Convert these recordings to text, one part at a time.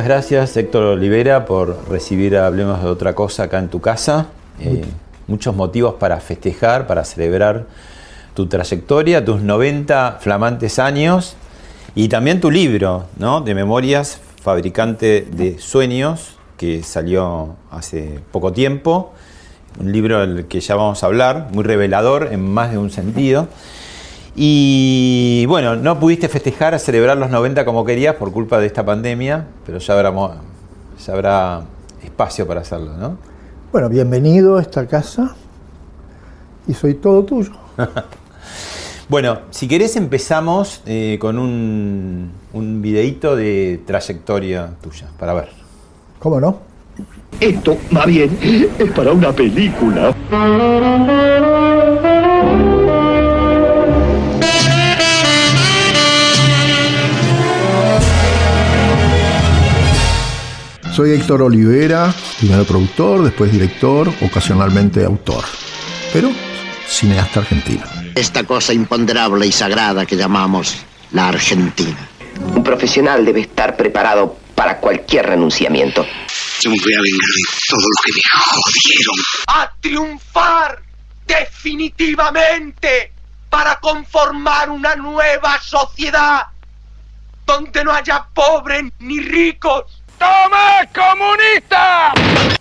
Muchas gracias Héctor Olivera por recibir a Hablemos de otra cosa acá en tu casa. Eh, muchos motivos para festejar, para celebrar tu trayectoria, tus 90 flamantes años y también tu libro ¿no? de memorias, fabricante de sueños, que salió hace poco tiempo. Un libro del que ya vamos a hablar, muy revelador en más de un sentido. Y bueno, no pudiste festejar, celebrar los 90 como querías por culpa de esta pandemia, pero ya habrá, ya habrá espacio para hacerlo, ¿no? Bueno, bienvenido a esta casa y soy todo tuyo. bueno, si querés empezamos eh, con un, un videíto de trayectoria tuya, para ver. ¿Cómo no? Esto, va bien, es para una película. Soy Héctor Olivera, primero productor, después director, ocasionalmente autor, pero cineasta argentino. Esta cosa imponderable y sagrada que llamamos la Argentina. Un profesional debe estar preparado para cualquier renunciamiento. Yo me voy a vengar de todo lo que me jodieron. ¡A triunfar! ¡Definitivamente! Para conformar una nueva sociedad donde no haya pobres ni ricos ¡Toma, comunista!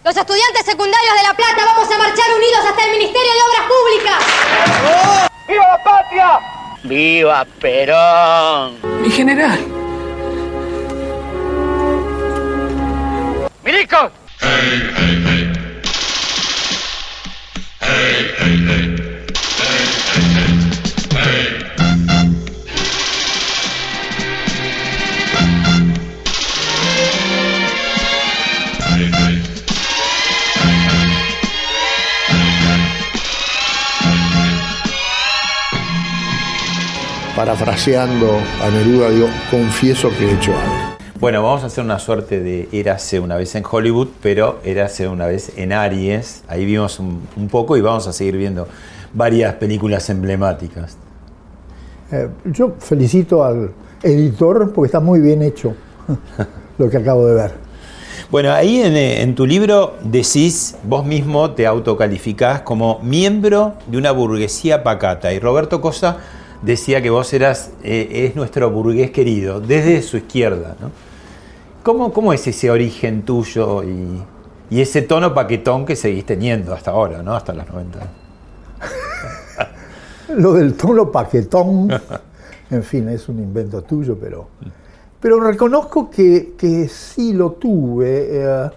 Los estudiantes secundarios de La Plata vamos a marchar unidos hasta el Ministerio de Obras Públicas. ¡Viva la patria! ¡Viva Perón! Mi general. ¡Milicos! Hey, hey, hey. Hey, parafraseando a Neruda, digo, confieso que he hecho algo. Bueno, vamos a hacer una suerte de Érase una vez en Hollywood, pero Érase una vez en Aries. Ahí vimos un, poco y vamos a seguir viendo varias películas emblemáticas. Eh, yo felicito al editor porque está muy bien hecho lo que acabo de ver. Bueno, ahí en, en, tu libro decís, vos mismo te autocalificás como miembro de una burguesía pacata. Y Roberto Cosa decía que vos eras, eh, es nuestro burgués querido, desde su izquierda. ¿no? ¿Cómo, ¿Cómo, es ese origen tuyo y, ese tono paquetón que seguís teniendo hasta ahora, ¿no? hasta las 90? Lo del tono paquetón, en fin, es un invento tuyo, pero, pero reconozco que, que sí lo tuve. Eh,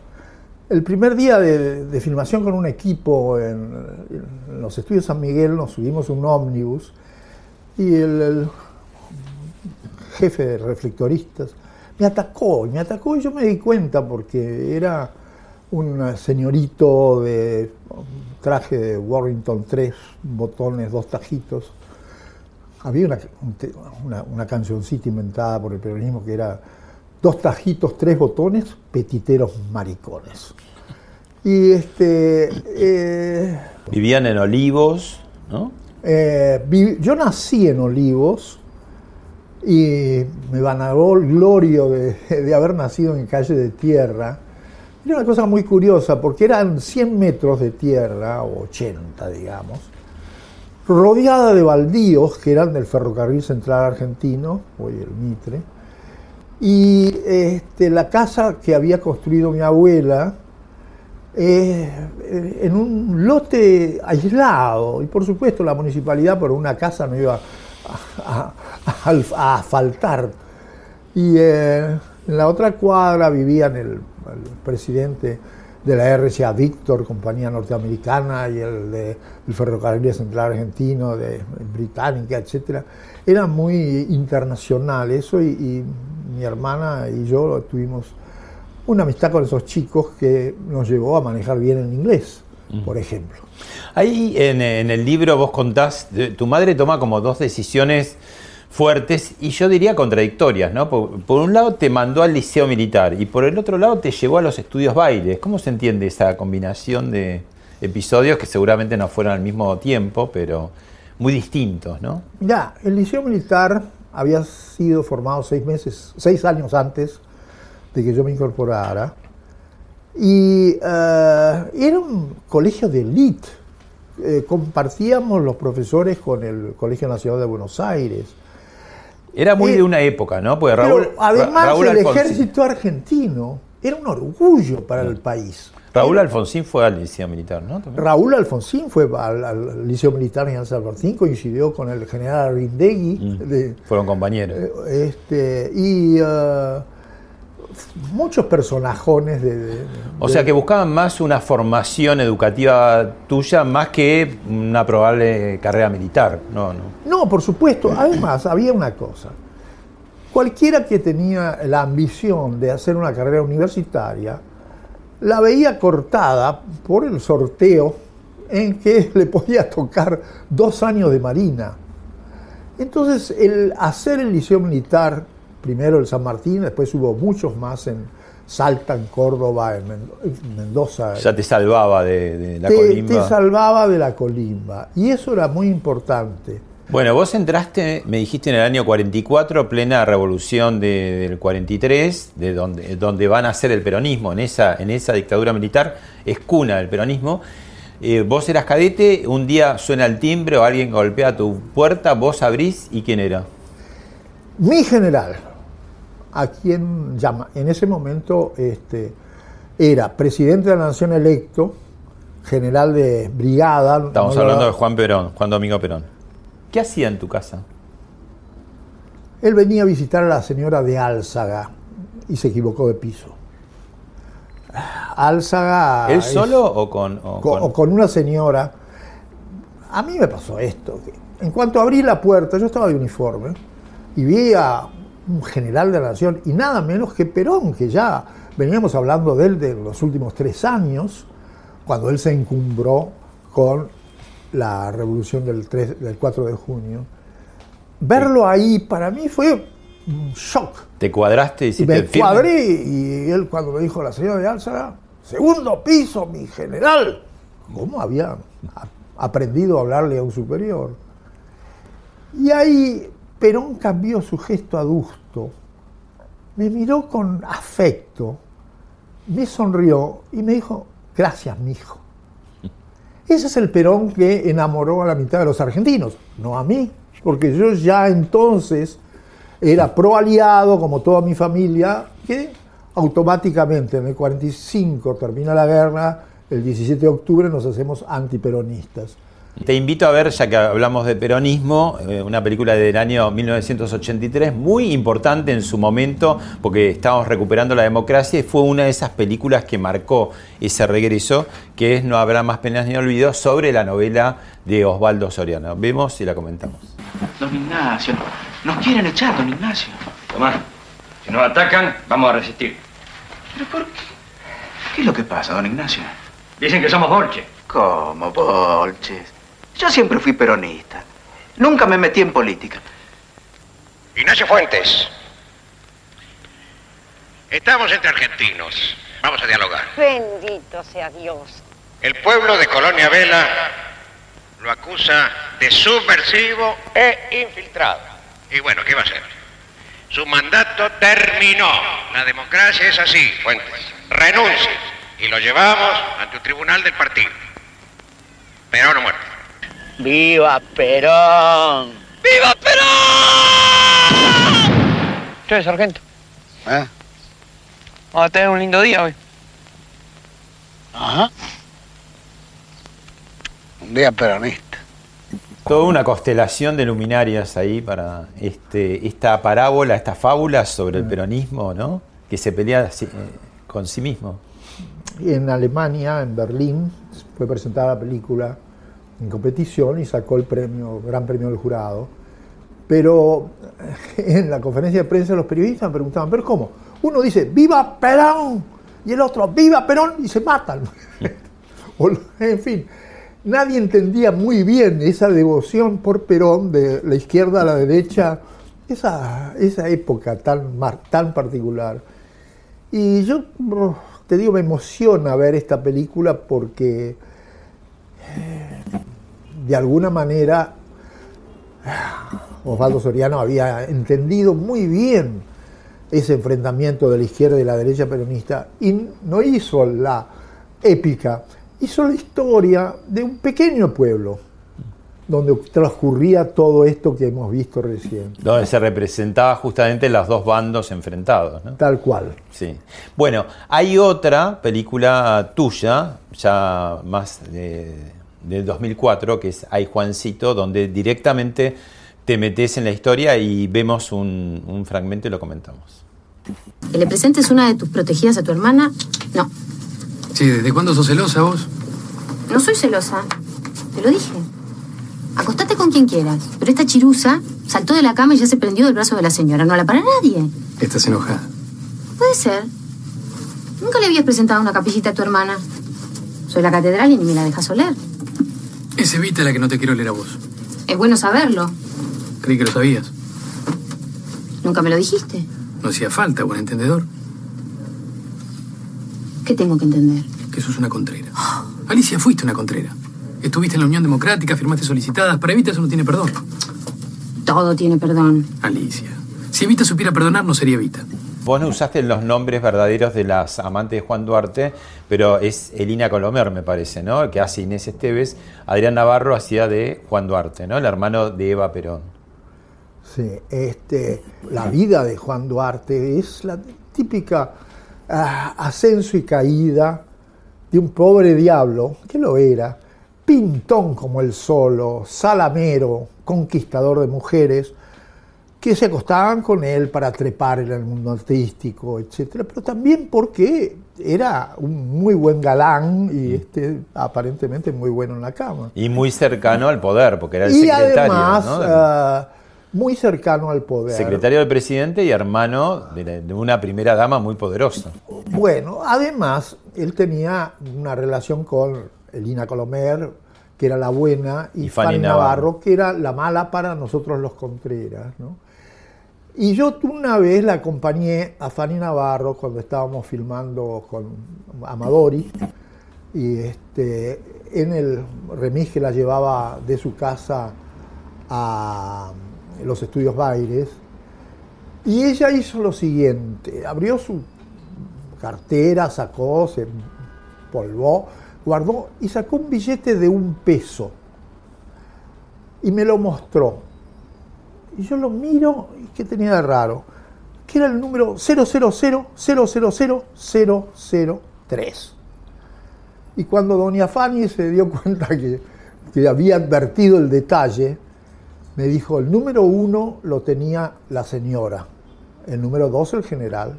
el primer día de, de, filmación con un equipo en, en, los estudios San Miguel nos subimos un ómnibus y el, jefe de reflectoristas me atacó, me atacó y yo me di cuenta porque era un señorito de traje de Warrington, tres botones, dos tajitos. Había una, una, una cancioncita inventada por el peronismo que era dos tajitos, tres botones, petiteros maricones. Y este. Eh, Vivían en Olivos, ¿no? Eh, yo nací en Olivos y me vanaglorio de, de haber nacido en calle de tierra. Era una cosa muy curiosa porque eran 100 metros de tierra, o 80 digamos, rodeada de baldíos que eran del ferrocarril central argentino, hoy el Mitre, y este, la casa que había construido mi abuela eh, en un lote aislado, y por supuesto la municipalidad por una casa no iba a, a- a- asfaltar. Y eh, en la otra cuadra vivían el, el presidente de la RCA Víctor, compañía norteamericana, y el de el ferrocarril central argentino, de británica, etcétera. Era muy internacional eso y, y mi hermana y yo tuvimos una amistad con esos chicos que nos llevó a manejar bien el inglés, por ejemplo. Ahí en, en el libro vos contás, tu madre toma como dos decisiones fuertes y yo diría contradictorias, ¿no? Por, por un lado te mandó al liceo militar y por el otro lado te llevó a los estudios bailes. ¿Cómo se entiende esa combinación de episodios que seguramente no fueron al mismo tiempo, pero muy distintos, ¿no? Ya, el liceo militar había sido formado seis meses, seis años antes de que yo me incorporara. Y eh, era un colegio de élite. Eh, compartíamos los profesores con el Colegio Nacional de Buenos Aires. Era muy Eh, de una época, ¿no? Porque Raúl, Pero además Raúl el Alfonsín- ejército argentino era un orgullo para el país. Raúl Alfonsín fue al liceo militar, ¿no? También. Raúl Alfonsín fue al, al Liceo Militar en San Martín, coincidió con el general Arindegui. Mm. Fueron compañeros. eh, este, y muchos personajones de, de- O de- sea que buscaban más una formación educativa tuya más que una probable carrera militar. No, no. No, por supuesto. Además, había una cosa. Cualquiera que tenía la ambición de hacer una carrera universitaria, la veía cortada por el sorteo en que le podía tocar dos años de marina. Entonces, el hacer el liceo militar, primero el San Martín, después hubo muchos más en Salta, en Córdoba, en Mendo- en Mendoza. Ya te salvaba de, de la te, colimba. te salvaba de la colimba. Y eso era muy importante. Bueno, vos entraste, me dijiste en el año 44, plena revolución de- del 43, de donde, donde van a hacer el peronismo, en esa, en esa dictadura militar, es cuna del peronismo. Eh, vos eras cadete, un día suena el timbre o alguien golpea tu puerta, vos abrís y quién era. Mi general, a quien llama, en ese momento este, era presidente de la nación electo, general de brigada. Estamos no hablando de Juan Perón, Juan Domingo Perón. ¿Qué hacía en tu casa? Él venía a visitar a la señora de Álzaga y se equivocó de piso. Álzaga. ¿Él es- solo o con.? o co- con- o con una señora. A mí me pasó esto. que En cuanto abrí la puerta, yo estaba de uniforme y vi a un general de la nación y nada menos que Perón, que ya veníamos hablando de él de los últimos tres años, cuando él se encumbró con la revolución del, 3 del 4 de junio. Verlo ahí para mí fue un shock. ¿Te cuadraste y hiciste me firme? cuadré y él cuando me dijo la señora de Álzaga, segundo piso, mi general. ¿Cómo había aprendido a hablarle a un superior? Y ahí Perón cambió su gesto adusto, me miró con afecto, me sonrió y me dijo, gracias, mijo. Ese es el Perón que enamoró a la mitad de los argentinos, no a mí, porque yo ya entonces era pro aliado, como toda mi familia, que automáticamente en el 45 termina la guerra, el 17 de octubre nos hacemos antiperonistas. Te invito a ver, ya que hablamos de peronismo, eh, una película del año 1983, muy importante en su momento, porque estábamos recuperando la democracia y fue una de esas películas que marcó ese regreso, que es No habrá más penas ni olvidos, sobre la novela de Osvaldo Soriano. Vemos y la comentamos. Don Ignacio, nos quieren echar, don Ignacio. Tomás, si nos atacan, vamos a resistir. ¿Pero por qué? ¿Qué es lo que pasa, don Ignacio? Dicen que somos bolche. ¿Cómo, bolches? Yo siempre fui peronista. Nunca me metí en política. Ignacio Fuentes. Estamos entre argentinos. Vamos a dialogar. Bendito sea Dios. El pueblo de Colonia Vela lo acusa de subversivo e infiltrado. Y bueno, ¿qué va a hacer? Su mandato terminó. La democracia es así, Fuentes. Renuncia. Y lo llevamos ante un tribunal del partido. Perón o muerte. ¡Viva Perón! ¡Viva Perón! Che, sargento. ¿Eh? Vamos a tener un lindo día hoy. Ajá. Un día peronista. Toda una constelación de luminarias ahí para este, esta parábola, esta fábula sobre el peronismo, ¿no? Que se pelea eh, con sí mismo. En Alemania, en Berlín, fue presentada la película en competición y sacó el premio, gran premio del jurado. Pero en la conferencia de prensa los periodistas me preguntaban, ¿pero cómo? Uno dice, ¡Viva Perón! Y el otro, ¡Viva Perón! Y se matan. En fin, nadie entendía muy bien esa devoción por Perón de la izquierda a la derecha, esa, esa época tan, tan particular. Y yo, te digo, me emociona ver esta película porque eh, de alguna manera Osvaldo Soriano había entendido muy bien ese enfrentamiento de la izquierda y la derecha peronista y no hizo la épica, hizo la historia de un pequeño pueblo donde transcurría todo esto que hemos visto recién. Donde se representaba justamente los dos bandos enfrentados. ¿no? Tal cual. Sí. Bueno, hay otra película tuya, ya más de, del 2004, que es Ay Juancito, donde directamente te metes en la historia y vemos un, un fragmento y lo comentamos. ¿Que le presentes una de tus protegidas a tu hermana? No, Sí, ¿desde cuándo sos celosa vos? no soy celosa. Te lo dije. Acostate con quien quieras, pero esta chirusa saltó de la cama y ya se prendió del brazo de la señora. No la para nadie. Estás enojada. Puede ser. Nunca le habías presentado una capillita a tu hermana. Soy la catedral y ni me la dejas oler. Es Evita la que no te quiero leer a vos. Es bueno saberlo. Creí que lo sabías. Nunca me lo dijiste. No hacía falta, buen entendedor. ¿Qué tengo que entender? Que sos una contrera. Alicia, fuiste una contrera. Estuviste en la Unión Democrática, firmaste solicitadas. Para Evita eso no tiene perdón. Todo tiene perdón. Alicia. Si Evita supiera perdonar, no sería Evita. Vos no usaste los nombres verdaderos de las amantes de Juan Duarte, pero es Elina Colomer, me parece, ¿no? Que hace Inés Esteves. Adrián Navarro hacía de Juan Duarte, ¿no? El hermano de Eva Perón. Sí, este, la vida de Juan Duarte es la típica ah, ascenso y caída de un pobre diablo, que lo era, pintón como el solo, salamero, conquistador de mujeres, que se acostaban con él para trepar en el mundo artístico, etcétera, pero también porque era un muy buen galán y este, aparentemente muy bueno en la cama. Y muy cercano al poder, porque era el y secretario. además, ¿no? ah, muy cercano al poder. secretario del presidente y hermano de, una primera dama muy poderosa. Bueno, además, él tenía una relación con Elina Colomer, que era la buena, y, Y Fanny Fanny Navarro. Navarro, que era la mala para nosotros los Contreras. ¿no? Y yo una vez la acompañé a Fanny Navarro cuando estábamos filmando con Amadori, y este, en el remis que la llevaba de su casa a los estudios Baires, y ella hizo lo siguiente, abrió su cartera, sacó, se polvó, guardó y sacó un billete de un peso y me lo mostró. Y yo lo miro, ¿y qué tenía de raro? Que era el número 000000003. Y cuando doña Fanny se dio cuenta que, que había advertido el detalle, me dijo, el número uno lo tenía la señora, el número dos el general,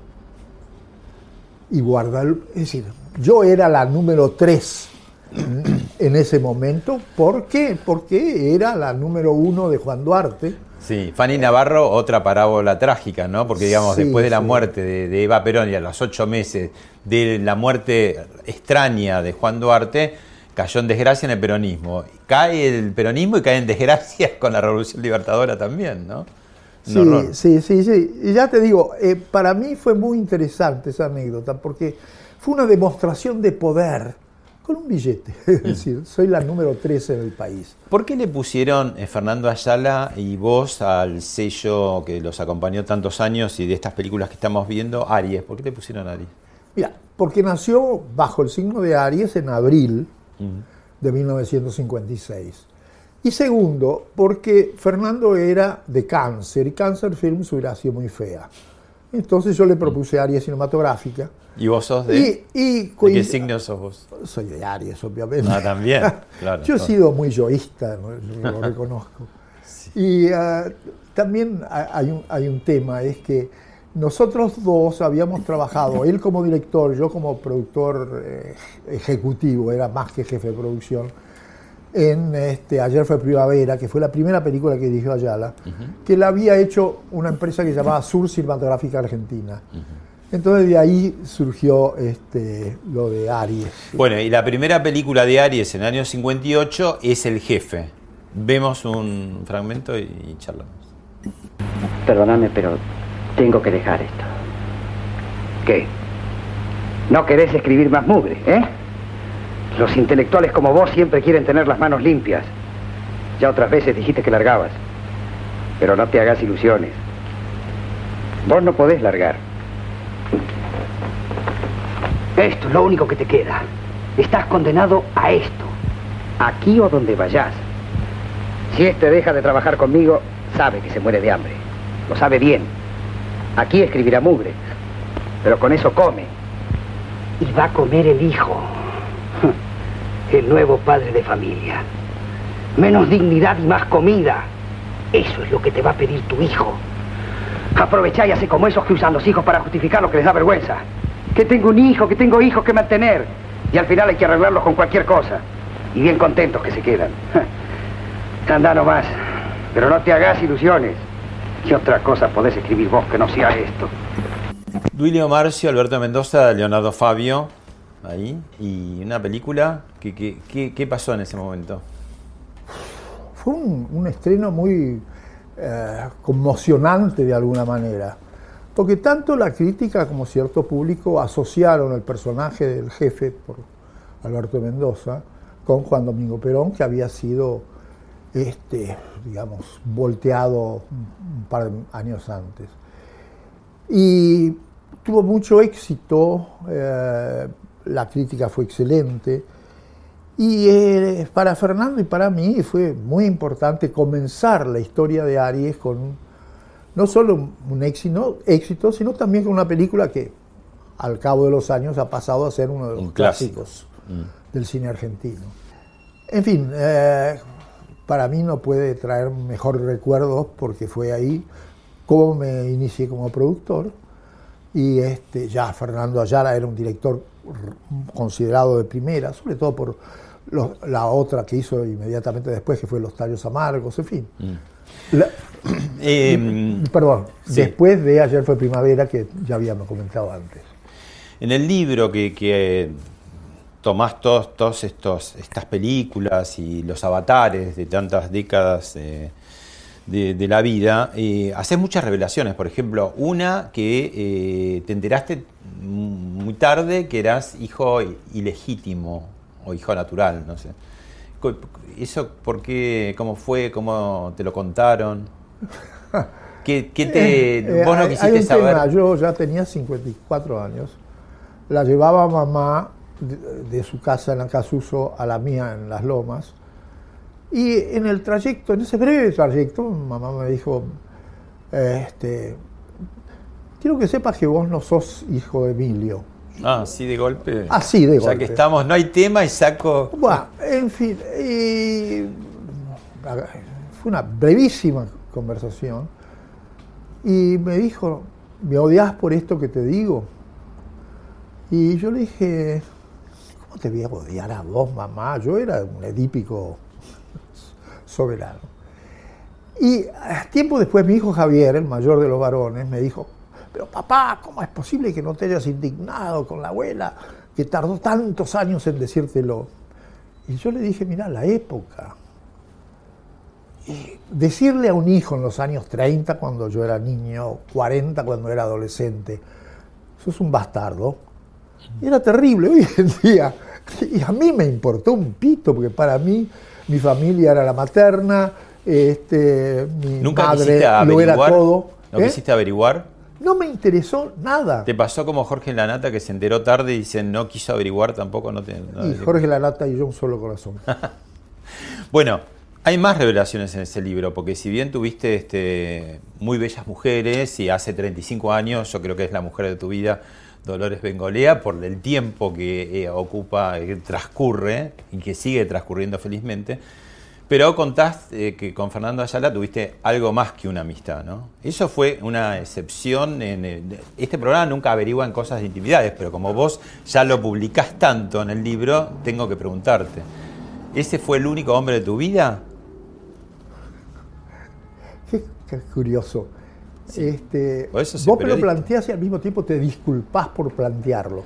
y guarda, el- es decir, yo era la número tres en ese momento, ¿por qué? Porque era la número uno de Juan Duarte. Sí, Fanny Navarro, otra parábola trágica, ¿no? Porque, digamos, Sí, después de la sí. muerte de, de Eva Perón y a los ocho meses de la muerte extraña de Juan Duarte, cayó en desgracia en el peronismo. Cae el peronismo y cae en desgracia con la Revolución Libertadora también, ¿no? Sí, horror. sí, sí, sí. Y ya te digo, eh, para mí fue muy interesante esa anécdota porque fue una demostración de poder Con un billete, es decir, soy la número 13 del país. ¿Por qué le pusieron eh, Fernando Ayala y vos al sello que los acompañó tantos años y de estas películas que estamos viendo, Aries? ¿Por qué le pusieron Aries? Mira, porque nació bajo el signo de Aries en abril de 1956. Y segundo, porque Fernando era de cáncer y Cáncer Films hubiera sido muy fea. Entonces yo le propuse Aries cinematográfica. ¿Y vos sos de, Y, y ¿de qué signo sos vos? Soy de Aries, obviamente. Ah, también, claro. Yo he sido muy yoísta, lo reconozco. Y ah, también ha- hay un, hay un tema, es que nosotros dos habíamos trabajado, él como director, yo como productor eh, ejecutivo, era más que jefe de producción, en este, Ayer fue Primavera, que fue la primera película que dirigió Ayala, que la había hecho una empresa que se llamaba Sur Cinematográfica Argentina. Entonces de ahí surgió este, lo de Aries. Bueno, y la primera película de Aries en el año 58 es El Jefe. Vemos un fragmento y, y charlamos. Perdóname, pero tengo que dejar esto. ¿Qué? ¿No querés escribir más mugre, eh? Los intelectuales como vos siempre quieren tener las manos limpias. Ya otras veces dijiste que largabas. Pero no te hagas ilusiones. Vos no podés largar. Esto es lo único que te queda. Estás condenado a esto. Aquí o donde vayas. Si este deja de trabajar conmigo, sabe que se muere de hambre. Lo sabe bien. Aquí escribirá mugre. Pero con eso come. Y va a comer el hijo. El nuevo padre de familia. Menos dignidad y más comida. Eso es lo que te va a pedir tu hijo. Aprovechá y hace como esos que usan los hijos para justificar lo que les da vergüenza. Que tengo un hijo, que tengo hijos que mantener. Y al final hay que arreglarlos con cualquier cosa. Y bien contentos que se quedan. Anda nomás. Pero no te hagas ilusiones. ¿Qué otra cosa podés escribir vos que no sea esto? Duilio Marcio, Alberto Mendoza, Leonardo Fabio, ahí. Y una película. ¿Qué, qué, qué- qué pasó en ese momento? Fue un, un estreno muy eh, conmocionante de alguna manera, porque tanto la crítica como cierto público asociaron el personaje del jefe por Alberto Mendoza con Juan Domingo Perón, que había sido, este, digamos, volteado un par de años antes. Y tuvo mucho éxito, eh, la crítica fue excelente. Y eh, para Fernando y para mí fue muy importante comenzar la historia de Aries con no solo un- éxito, éxito, sino también con una película que al cabo de los años ha pasado a ser uno de los Un clásico. clásicos del cine argentino. En fin, eh, para mí no puede traer mejor recuerdos porque fue ahí como me inicié como productor y este, ya Fernando Ayala era un director considerado de primera, sobre todo por la otra que hizo inmediatamente después, que fue Los Tallos Amargos, en fin. La- Eh, perdón, sí. después de Ayer fue Primavera, que ya habíamos comentado antes. En el libro que, que tomás estos, estas películas y los avatares de tantas décadas eh, de, de la vida, eh, haces muchas revelaciones. Por ejemplo, una que eh, te enteraste muy tarde que eras hijo ilegítimo o hijo natural, no sé. ¿Eso por qué? ¿Cómo fue? ¿Cómo te lo contaron? ¿Qué, qué te, Eh, vos no quisiste hay un saber? tema, yo ya tenía 54 años, la llevaba mamá de, de su casa en Acasuso a la mía en Las Lomas, y en el trayecto, en ese breve trayecto, mamá me dijo, este, quiero que sepas que vos no sos hijo de Emilio. Ah, así de golpe. Así de Ya golpe. que estamos, no hay tema y saco. Bueno, en fin, y fue una brevísima conversación y me dijo, ¿me odias por esto que te digo? Y yo le dije, ¿cómo te voy a odiar a vos, mamá? Yo era un edípico soberano. Y eh, tiempo después mi hijo Javier, el mayor de los varones, me dijo, pero papá, ¿cómo es posible que no te hayas indignado con la abuela que tardó tantos años en decírtelo? Y yo le dije, mira, la época. Decirle a un hijo en los años 30, cuando yo era niño, 40 cuando era adolescente, sos un bastardo, era terrible. Hoy en día Y a mí me importó un pito, porque para mí mi familia era la materna, este, mi ¿Nunca madre lo era todo. ¿No ¿Eh? quisiste averiguar? No me interesó nada. ¿Te pasó como Jorge Lanata que se enteró tarde y dice no quiso averiguar tampoco? No te, no- Y Jorge Lanata y yo un solo corazón. Bueno, hay más revelaciones en ese libro, porque si bien tuviste este, muy bellas mujeres y hace 35 años yo creo que es la mujer de tu vida, Dolores Bengolea, por el tiempo que eh, ocupa, que transcurre y que sigue transcurriendo felizmente, pero contás eh, que con Fernando Ayala tuviste algo más que una amistad, ¿no? Eso fue una excepción. En el- este programa nunca averigua en cosas de intimidades, pero como vos ya lo publicás tanto en el libro, tengo que preguntarte. ¿Ese fue el único hombre de tu vida? Qué curioso. Este, eso vos me lo planteás y al mismo tiempo te disculpás por plantearlo.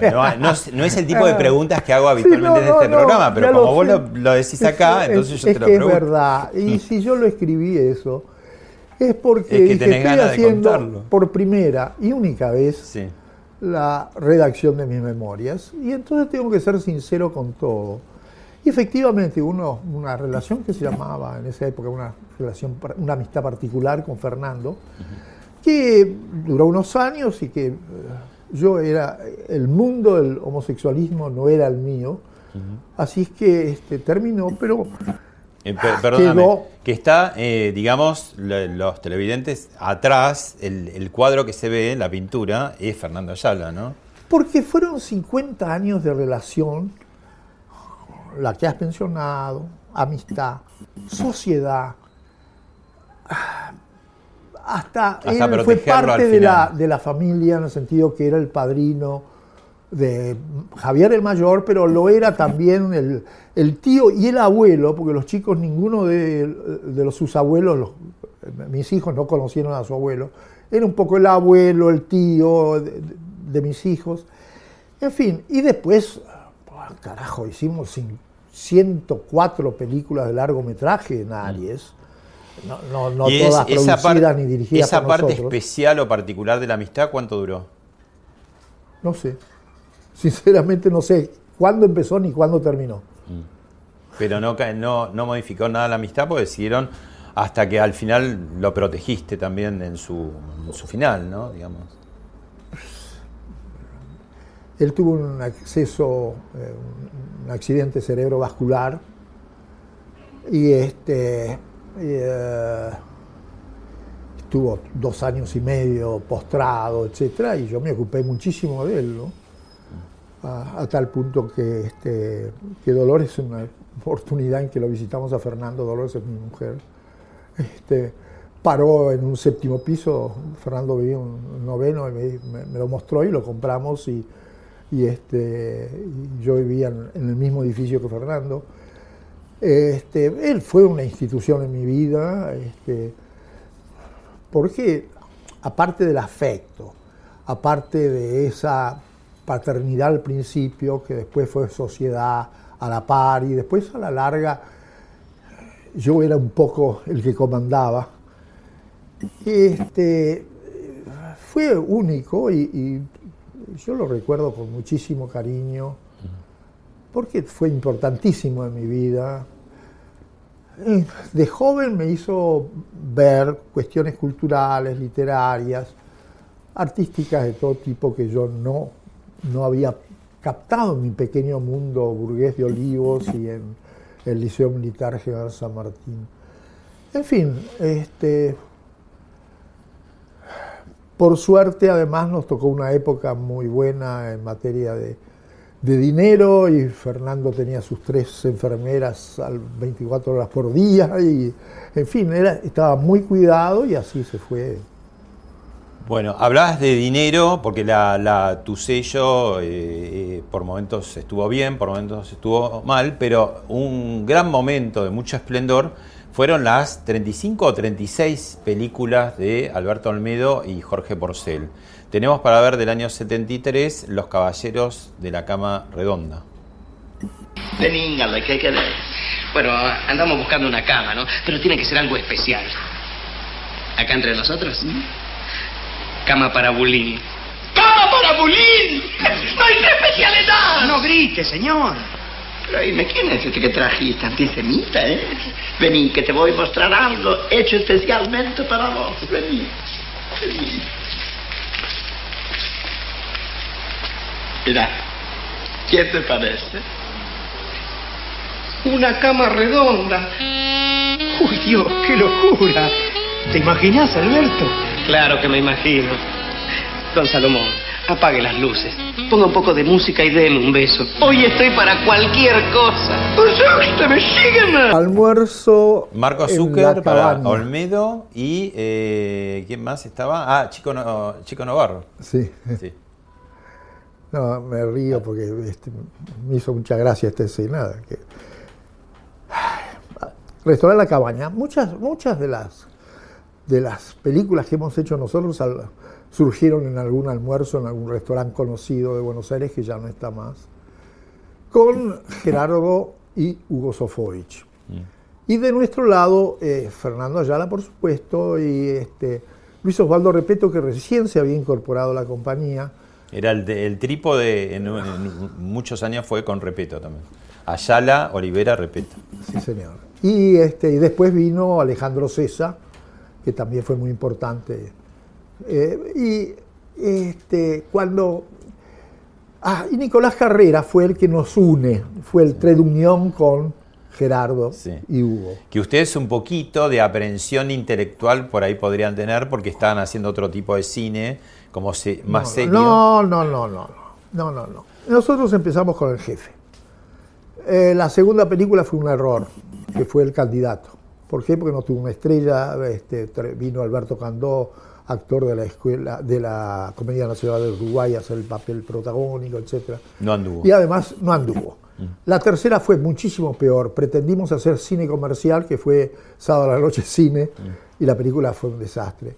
No, no es, no es el tipo de preguntas que hago habitualmente Sí, en este programa, pero como lo vos lo, lo decís acá, Es- entonces yo es te lo pregunto. Es verdad. Y si yo lo escribí eso, es porque Es que dije, tenés estoy ganas de haciendo contarlo. por primera y única vez Sí. la redacción de mis memorias. Y entonces tengo que ser sincero con todo. Y efectivamente, uno, una relación que se llamaba en esa época una relación, una amistad particular con Fernando, que duró unos años y que eh, yo era, el mundo del homosexualismo no era el mío, así es que este, terminó, pero Eh, per- perdóname, Quedó- que está, eh, digamos, lo- los televidentes atrás, el, el cuadro que se ve, la pintura, es Fernando Ayala, ¿no? porque fueron 50 años de relación, la que has mencionado, amistad, sociedad, hasta, Hasta él fue parte de la, de la familia en el sentido que era el padrino de Javier el Mayor, pero lo era también el, el tío y el abuelo, porque los chicos, ninguno de, de los, sus abuelos, los- mis hijos no conocieron a su abuelo, era un poco el abuelo, el tío de, mis hijos. En fin, y después, carajo, hicimos cin- 104 películas de largometraje en Aries. No, no, no es- todas producidas par- ni dirigidas esa por parte nosotros. especial o particular de la amistad, ¿cuánto duró? No sé. Sinceramente no sé cuándo empezó ni cuándo terminó. Pero no, no, no modificó nada la amistad porque siguieron hasta que al final lo protegiste también en su, en su final, ¿no? Digamos. Él tuvo un acceso, eh, un accidente cerebrovascular y este eh, estuvo dos años y medio postrado, etcétera, y yo me ocupé muchísimo de él, ¿no? a, a tal punto que, este, Dolores, en una oportunidad en que lo visitamos a Fernando, Dolores es mi mujer, este, paró en un séptimo piso, Fernando vivía un noveno y me, me- me lo mostró y lo compramos y, y, este, yo vivía en, el mismo edificio que Fernando. Este, él fue una institución en mi vida, este, porque aparte del afecto, aparte de esa paternidad al principio, que después fue sociedad a la par y después a la larga yo era un poco el que comandaba. Este, fue único y yo lo recuerdo con muchísimo cariño porque fue importantísimo en mi vida. Eh, De joven me hizo ver cuestiones culturales, literarias, artísticas de todo tipo que yo no, no había captado en mi pequeño mundo burgués de Olivos y en el Liceo Militar General San Martín. En fin, este, por suerte además nos tocó una época muy buena en materia de, dinero y Fernando tenía sus tres enfermeras al 24 horas por día y en fin, era, estaba muy cuidado y así se fue. Bueno, hablabas de dinero porque la, la- tu sello eh, eh, por momentos estuvo bien, por momentos estuvo mal, pero un gran momento de mucho esplendor fueron las 35 o 36 películas de Alberto Olmedo y Jorge Porcel. Tenemos para ver del año 73 Los Caballeros de la Cama Redonda. Veníngale, ¿qué querés? Bueno, andamos buscando una cama, ¿no? Pero tiene que ser algo especial. ¿Acá entre nosotros? Cama para bullying. ¡Cama para Bulín! ¡No hay especialidad! No grite, señor. Pero dime, ¿quién es este que trajiste? Antisemita, ¿eh? Vení, que te voy a mostrar algo hecho especialmente para vos. Vení. Vení. Mira, ¿quién te parece? Una cama redonda. Uy, Dios, qué locura. ¿Te imaginas, Alberto? Claro que me imagino. Don Salomón, apague las luces. Ponga un poco de música y déme un beso. Hoy estoy para cualquier cosa. Almuerzo. Marco Zucker la para. Olmedo y eh, ¿quién más estaba? Ah, Chico, No- Chico Novarro. Sí. Sí. No, me río porque este, me hizo mucha gracia esta escena. Que... Restaurar la cabaña. Muchas, muchas de las de las películas que hemos hecho nosotros al- surgieron en algún almuerzo en algún restaurante conocido de Buenos Aires que ya no está más, con Gerardo y Hugo Sofovich. Y de nuestro lado, eh, Fernando Ayala, por supuesto, y este, Luis Osvaldo Repeto, que recién se había incorporado a la compañía. Era el, de- el trípode, en, en muchos años fue con Repeto también. Ayala, Olivera, Repeto. Sí, señor. Y, este, y después vino Alejandro César, que también fue muy importante. Eh, y este, cuando. Ah, y Nicolás Carrera fue el que nos une, fue el trait d'unión con Gerardo y Hugo. Que ustedes un poquito de aprehensión intelectual por ahí podrían tener porque estaban haciendo otro tipo de cine, como se, más no, serio. No, no, no, no, no, no, no. Nosotros empezamos con el jefe. Eh, la segunda película fue un error, que fue el candidato. ¿Por qué? Porque no tuvo una estrella. Este, vino Alberto Candó, actor de la escuela, de la Comedia Nacional de Uruguay, hacer el papel protagónico, etc. No anduvo. Y además no anduvo. La tercera fue muchísimo peor. Pretendimos hacer cine comercial, que fue sábado a la noche cine, y la película fue un desastre.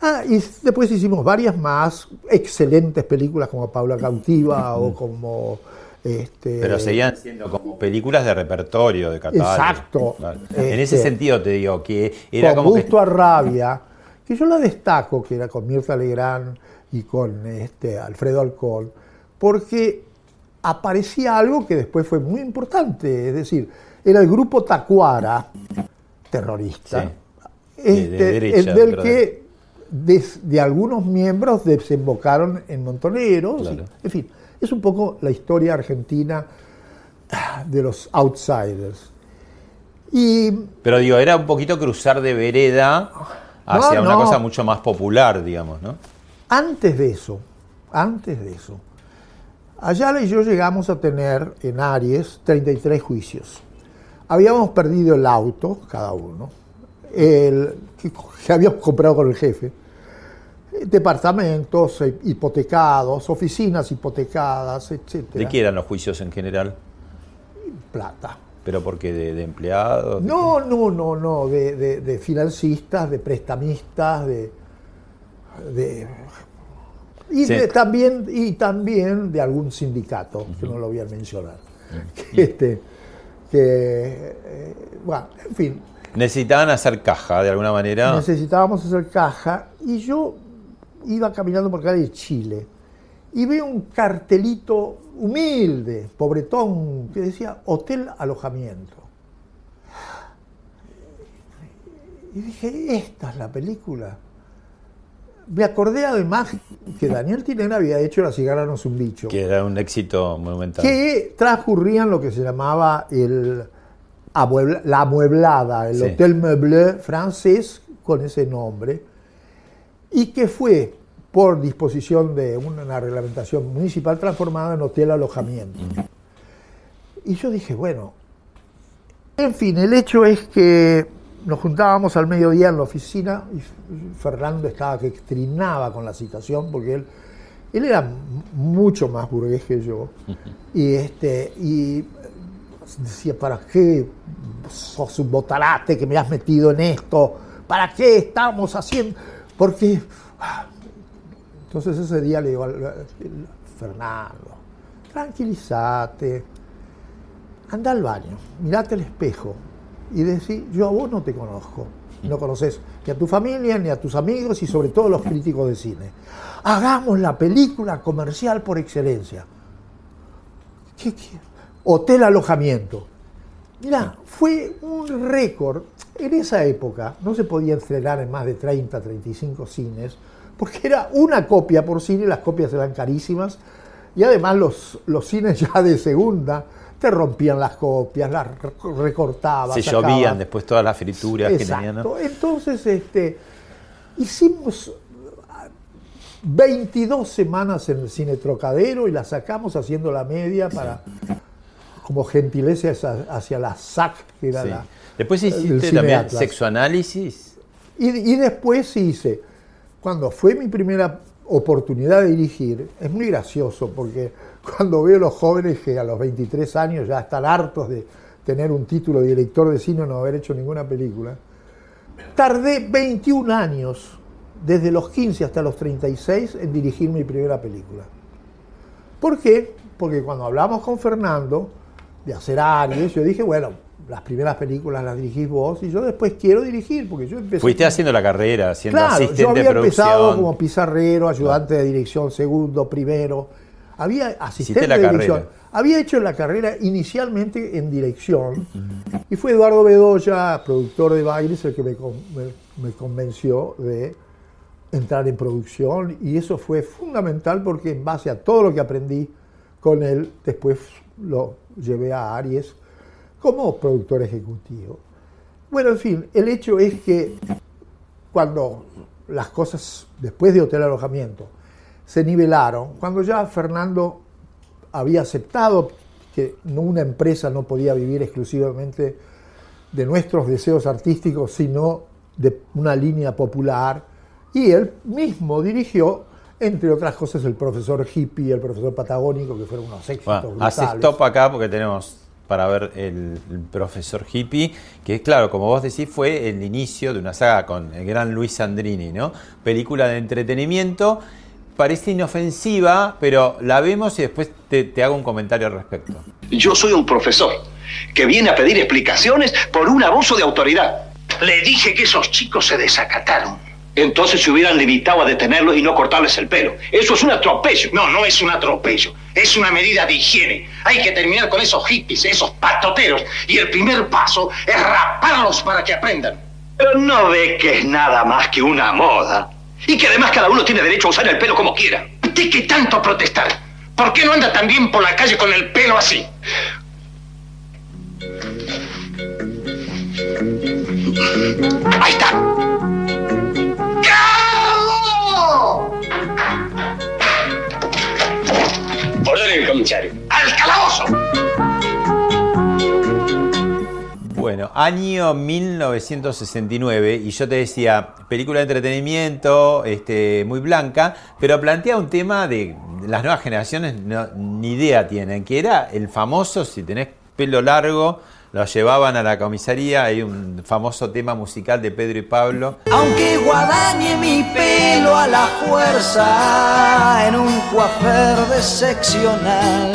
Ah, y después hicimos varias más excelentes películas como Paula Cautiva o como... Este, Pero seguían siendo como películas de repertorio, de catálogo. Exacto. Este, en ese sentido te digo que era con como que gusto a rabia, que yo la destaco, que era con Mirta Legrand y con este, Alfredo Alcón, porque aparecía algo que después fue muy importante, es decir, era el grupo Tacuara, terrorista, Sí. De- de este, derecha, el del que de, de algunos miembros desembocaron en Montoneros, Claro. en fin, es un poco la historia argentina de los outsiders. Y Pero digo, era un poquito cruzar de vereda hacia No, una cosa mucho más popular, digamos, ¿no? Antes de eso, antes de eso, Ayala y yo llegamos a tener en Aries 33 juicios. Habíamos perdido el auto, cada uno, el, que, que habíamos comprado con el jefe, departamentos eh, hipotecados, oficinas hipotecadas, etc. ¿De qué eran los juicios en general? Plata. ¿Pero porque de, de empleados? ¿De No, no, no, no, de, de- de financistas, de prestamistas, de, de- y Sí. de- también y también de algún sindicato que no lo voy a mencionar. Este, que, eh, bueno, en fin? Necesitaban hacer caja de alguna manera. necesitábamos hacer caja y yo iba caminando por calle Chile y veo un cartelito humilde, pobretón, que decía Hotel Alojamiento. Y dije, esta es la película. Me acordé además que Daniel Tinera había hecho La cigarra no es un bicho, Que era un éxito monumental. que transcurría en lo que se llamaba el amuebla- la amueblada, el Sí. Hotel Meublé francés con ese nombre, y que fue por disposición de una reglamentación municipal transformada en hotel alojamiento. Y yo dije, bueno, en fin, el hecho es que nos juntábamos al mediodía en la oficina y Fernando estaba que trinaba con la situación porque él, él era mucho más burgués que yo. Y, este, y decía, ¿para qué sos un botarate que me has metido en esto? ¿Para qué estamos haciendo? Porque... Entonces ese día le digo al Fernando, tranquilízate, anda al baño, mirate al espejo y decís, yo a vos no te conozco, no conoces ni a tu familia, ni a tus amigos y sobre todo los críticos de cine. Hagamos la película comercial por excelencia. ¿Qué, qué? Hotel alojamiento. Mira, fue un récord. En esa época no se podía estrenar en más de 30, 35 cines, porque era una copia por cine, las copias eran carísimas, y además los, los cines ya de segunda te rompían las copias, las recortaban. Se sacaban. llovían después todas las frituras que Exacto. tenían. ¿no? Entonces, este, hicimos 22 semanas en el cine Trocadero y la sacamos haciendo la media para como gentileza hacia, la SAC, que era Sí. la. Después hiciste también sexoanálisis. Y, y después hice, cuando fue mi primera oportunidad de dirigir, es muy gracioso porque cuando veo los jóvenes que a los 23 años ya están hartos de tener un título de director de cine o no haber hecho ninguna película, tardé 21 años, desde los 15 hasta los 36, en dirigir mi primera película. ¿Por qué? Porque cuando hablamos con Fernando de hacer Aries, yo dije, bueno, las primeras películas las dirigís vos y yo después quiero dirigir, porque yo empecé... Fuiste haciendo la carrera, siendo Claro, asistente yo había de producción. empezado como pizarrero, ayudante de dirección, segundo, primero. Había asistente la de dirección. carrera. Había hecho la carrera inicialmente en dirección y fue Eduardo Bedoya, productor de Bailes, el que me- me convenció de entrar en producción y eso fue fundamental porque en base a todo lo que aprendí con él, después lo llevé a Aries como productor ejecutivo. Bueno, en fin, el hecho es que cuando las cosas, después de Hotel Alojamiento, se nivelaron, cuando ya Fernando había aceptado que una empresa no podía vivir exclusivamente de nuestros deseos artísticos, sino de una línea popular, y él mismo dirigió, entre otras cosas, el profesor hippie el profesor patagónico, que fueron unos éxitos Bueno, brutales. stop acá porque tenemos para ver el, el profesor hippie, que claro, como vos decís, fue el inicio de una saga con el gran Luis Sandrini, ¿no? Película de entretenimiento, parece inofensiva, pero la vemos y después te, te hago un comentario al respecto. Yo soy un profesor que viene a pedir explicaciones por un abuso de autoridad. Le dije que esos chicos se desacataron. Entonces se hubieran limitado a detenerlos y no cortarles el pelo. Eso es un atropello. No, no es un atropello. Es una medida de higiene. Hay que terminar con esos hippies, esos patoteros. Y el primer paso es raparlos para que aprendan. Pero no ve que es nada más que una moda. Y que además cada uno tiene derecho a usar el pelo como quiera. ¿De qué tanto protestar? ¿Por qué no anda también por la calle con el pelo así? Ahí está. ¡Al calabozo! Bueno, año 1969, y yo te decía, película de entretenimiento, este, muy blanca, pero plantea un tema de las nuevas generaciones no- ni idea tienen, que era el famoso, si tenés pelo largo, lo llevaban a la comisaría, hay un famoso tema musical de Pedro y Pablo. Aunque guadañe mi pelo a la fuerza en un coafer de seccional.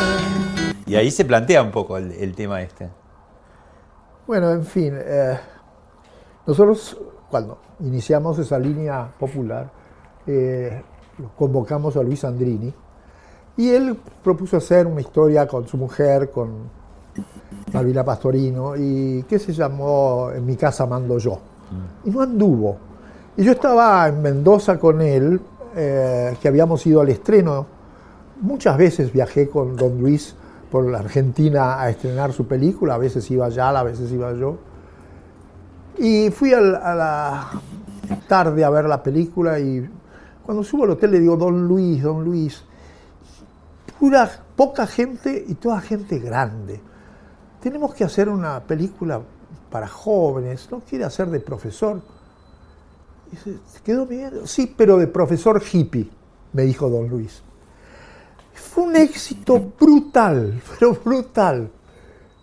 Y ahí se plantea un poco el, el tema este. Bueno, en fin, eh, nosotros cuando iniciamos esa línea popular, eh, convocamos a Luis Andrini y él propuso hacer una historia con su mujer, con Malvina Pastorino, y que se llamó En mi casa mando yo. Y no anduvo. Y yo estaba en Mendoza con él, eh, que habíamos ido al estreno. Muchas veces viajé con don Luis por la Argentina a estrenar su película, a veces iba allá, a veces iba yo. Y fui al- a la tarde a ver la película y cuando subo al hotel le digo, don Luis, don Luis, pura, poca gente y toda gente grande. Tenemos que hacer una película para jóvenes, no quiere hacer de profesor. Y se quedó mirando, sí, pero de profesor hippie, me dijo don Luis. Fue un éxito brutal, pero brutal.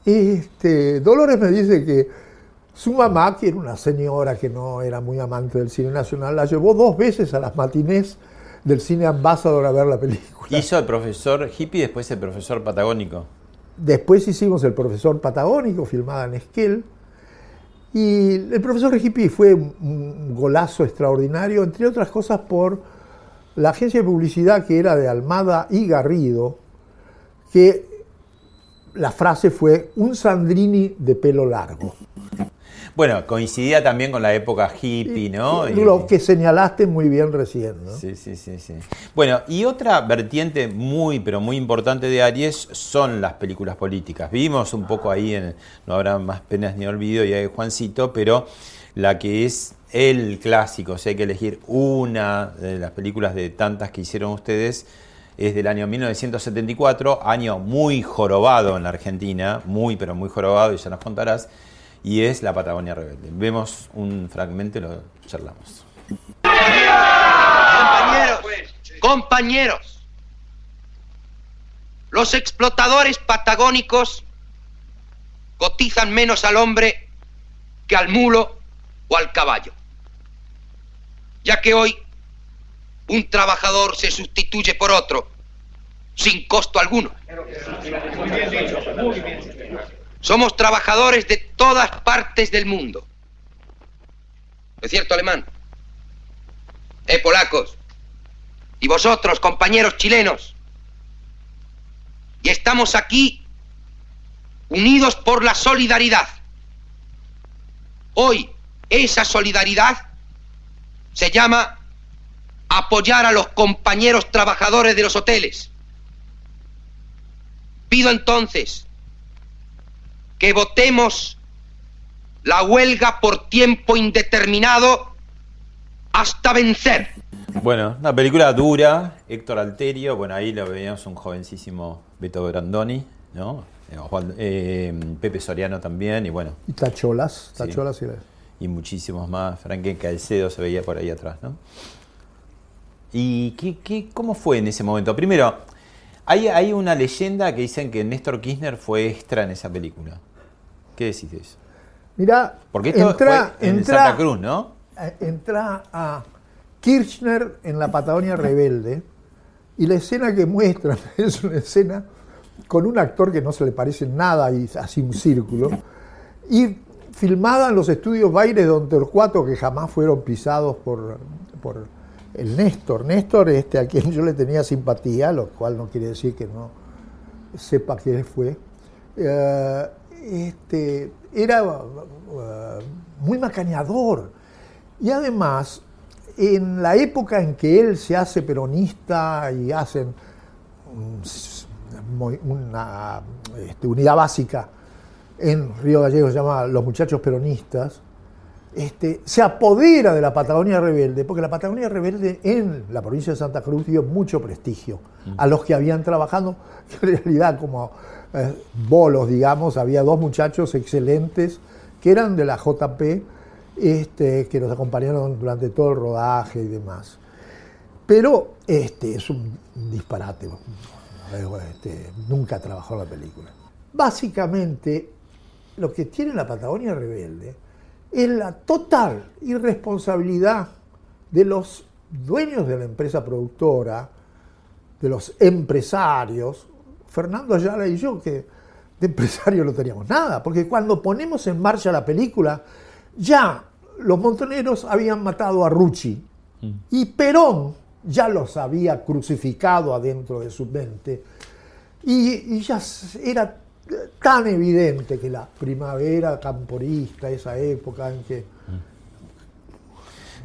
Este, Dolores me dice que su mamá, que era una señora que no era muy amante del cine nacional, la llevó dos veces a las matinés del cine Ambassador a ver la película. Hizo el profesor hippie después el profesor patagónico. Después hicimos El profesor patagónico, filmada en Esquel. Y el profesor Regipí fue un golazo extraordinario, entre otras cosas por la agencia de publicidad que era de Almada y Garrido, que la frase fue un Sandrini de pelo largo. Bueno, coincidía también con la época hippie, ¿no? Lo que señalaste muy bien recién, ¿no? Sí, sí, sí, sí. Bueno, y otra vertiente muy, pero muy importante de Aries son las películas políticas. Vivimos un poco ahí en No habrá más penas ni olvido y hay Juancito, pero la que es el clásico, si hay que elegir una de las películas de tantas que hicieron ustedes, es del año 1974, año muy jorobado en la Argentina, muy, pero muy jorobado, y ya nos contarás y es la Patagonia Rebelde. Vemos un fragmento y lo charlamos. Compañeros, compañeros, los explotadores patagónicos cotizan menos al hombre que al mulo o al caballo, ya que hoy un trabajador se sustituye por otro sin costo alguno. Somos trabajadores de todas partes del mundo. ¿Es cierto, alemán? Eh, polacos. Y vosotros, compañeros chilenos. Y estamos aquí unidos por la solidaridad. Hoy esa solidaridad se llama apoyar a los compañeros trabajadores de los hoteles. Pido entonces que votemos la huelga por tiempo indeterminado hasta vencer. Bueno, una película dura, Héctor Alterio, bueno, ahí lo veíamos un jovencísimo Beto Brandoni, ¿no? Eh, Pepe Soriano también, y bueno. Y Tacholas, Tacholas sí. y muchísimos más, Franque Calcedo se veía por ahí atrás, ¿no? ¿Y qué, qué, cómo fue en ese momento? Primero, hay, una leyenda que dicen que Néstor Kirchner fue extra en esa película. ¿Qué decís de eso? Porque esto entra, fue en Santa Cruz, ¿no? Eh, entra a Kirchner en la Patagonia Rebelde y la escena que muestra es una escena con un actor que no se le parece nada y así un círculo y filmada en los estudios Baires de Don Torcuato que jamás fueron pisados por, por el Néstor. Néstor, este, a quien yo le tenía simpatía, lo cual no quiere decir que no sepa quién fue, eh, este, era uh, muy macaneador. Y además, en la época en que él se hace peronista y hacen una este, unidad básica en Río Gallegos, se llama Los Muchachos Peronistas, este, se apodera de la Patagonia Rebelde, porque la Patagonia Rebelde en la provincia de Santa Cruz dio mucho prestigio a los que habían trabajado, en realidad como eh, bolos, digamos, había dos muchachos excelentes que eran de la JP, este, que nos acompañaron durante todo el rodaje y demás. Pero este, es un disparate, este, nunca trabajó en la película. Básicamente, lo que tiene la Patagonia Rebelde es la total irresponsabilidad de los dueños de la empresa productora, de los empresarios, Fernando Ayala y yo, que de empresario no teníamos nada, porque cuando ponemos en marcha la película, ya los montoneros habían matado a Rucci mm. y Perón ya los había crucificado adentro de su mente y, y ya era tan evidente que la primavera camporista, esa época en que...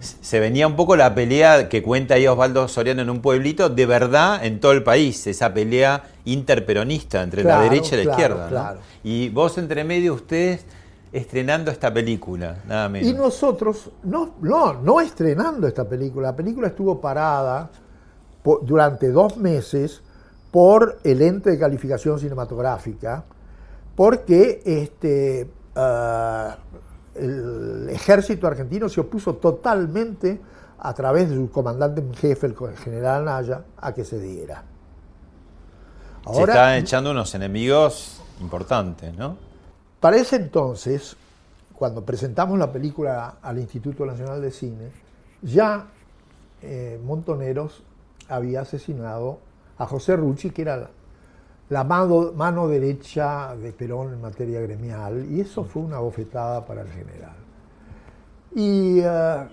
Se venía un poco la pelea que cuenta ahí Osvaldo Soriano en un pueblito, de verdad en todo el país, esa pelea interperonista entre la derecha y la izquierda. Y vos entre medio, ustedes estrenando esta película, nada menos. Y nosotros, no, no, no estrenando esta película, la película estuvo parada durante dos meses por el ente de calificación cinematográfica, porque este, ah, el ejército argentino se opuso totalmente a través de su comandante en jefe, el general Naya, a que se diera. Ahora, se están echando unos enemigos importantes, ¿no? Para ese entonces, cuando presentamos la película al Instituto Nacional de Cine, ya eh, Montoneros había asesinado a José Rucci, que era la mano, mano derecha de Perón en materia gremial, y eso fue una bofetada para el general. Y eh,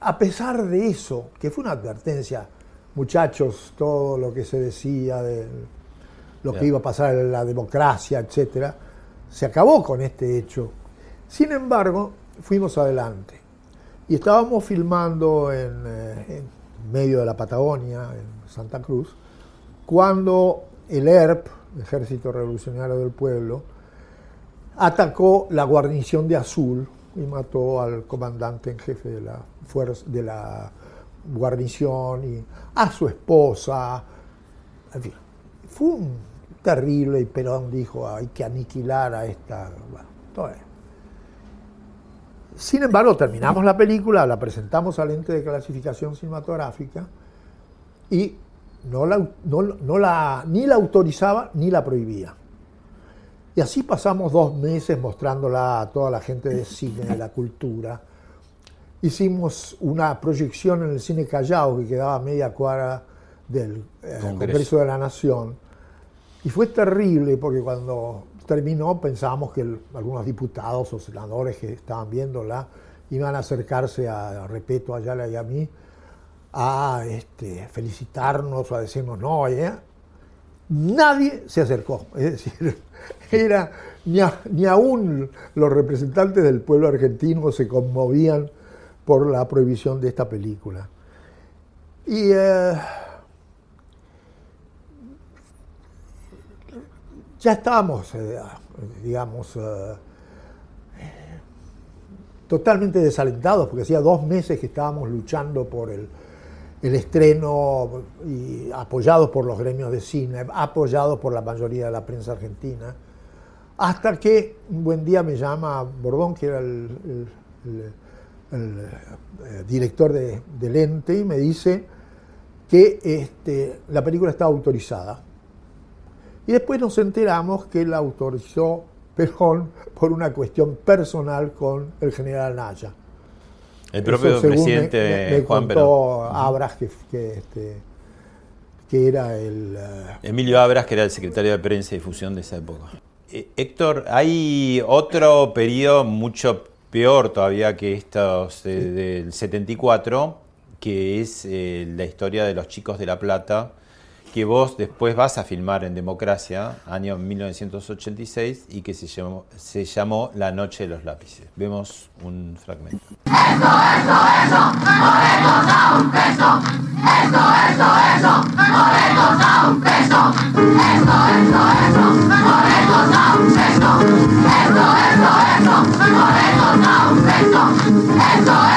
a pesar de eso, que fue una advertencia, muchachos, todo lo que se decía de lo que iba a pasar en la democracia, etcétera, se acabó con este hecho. Sin embargo, fuimos adelante. Y estábamos filmando en, eh, en medio de la Patagonia, en Santa Cruz, cuando el ERP, Ejército Revolucionario del Pueblo, atacó la guarnición de Azul y mató al comandante en jefe de la, fuerza, de la guarnición y a su esposa. En fin, fue un terrible y Perón dijo hay que aniquilar a esta... Sin embargo, terminamos la película, la presentamos al ente de clasificación cinematográfica y no la, no- no la- ni la autorizaba ni la prohibía. Y así pasamos dos meses mostrándola a toda la gente de cine, de la cultura. Hicimos una proyección en el cine Callao que quedaba a media cuadra del eh, Congreso. Congreso de la Nación. Y fue terrible porque cuando terminó pensábamos que el- algunos diputados o senadores que estaban viéndola iban a acercarse a, a Repeto, a Ayala y a mí a este, felicitarnos o a decirnos no, nadie se acercó. Es decir, ni, ni aún los representantes del pueblo argentino se conmovían por la prohibición de esta película. Y eh, ya estábamos, eh, digamos, eh, totalmente desalentados, porque hacía dos meses que estábamos luchando por el, el estreno y apoyados por los gremios de cine, apoyados por la mayoría de la prensa argentina, hasta que un buen día me llama Bordón, que era el, eh, director de- del ente, y me dice que este, la película estaba autorizada. Y después nos enteramos que la autorizó Perón por una cuestión personal con el general Naya. El propio presidente me, me- me Juan contó Perón. Abras que, que, este, que era el... eh, Emilio Abras, que era el secretario de prensa y difusión de esa época. Eh, Héctor, hay otro periodo mucho peor todavía que estos eh, del 74, que es eh, la historia de los chicos de La Plata, que vos después vas a filmar en Democracia, año 1986, y que se llamó, se llamó La Noche de los Lápices. Vemos un fragmento.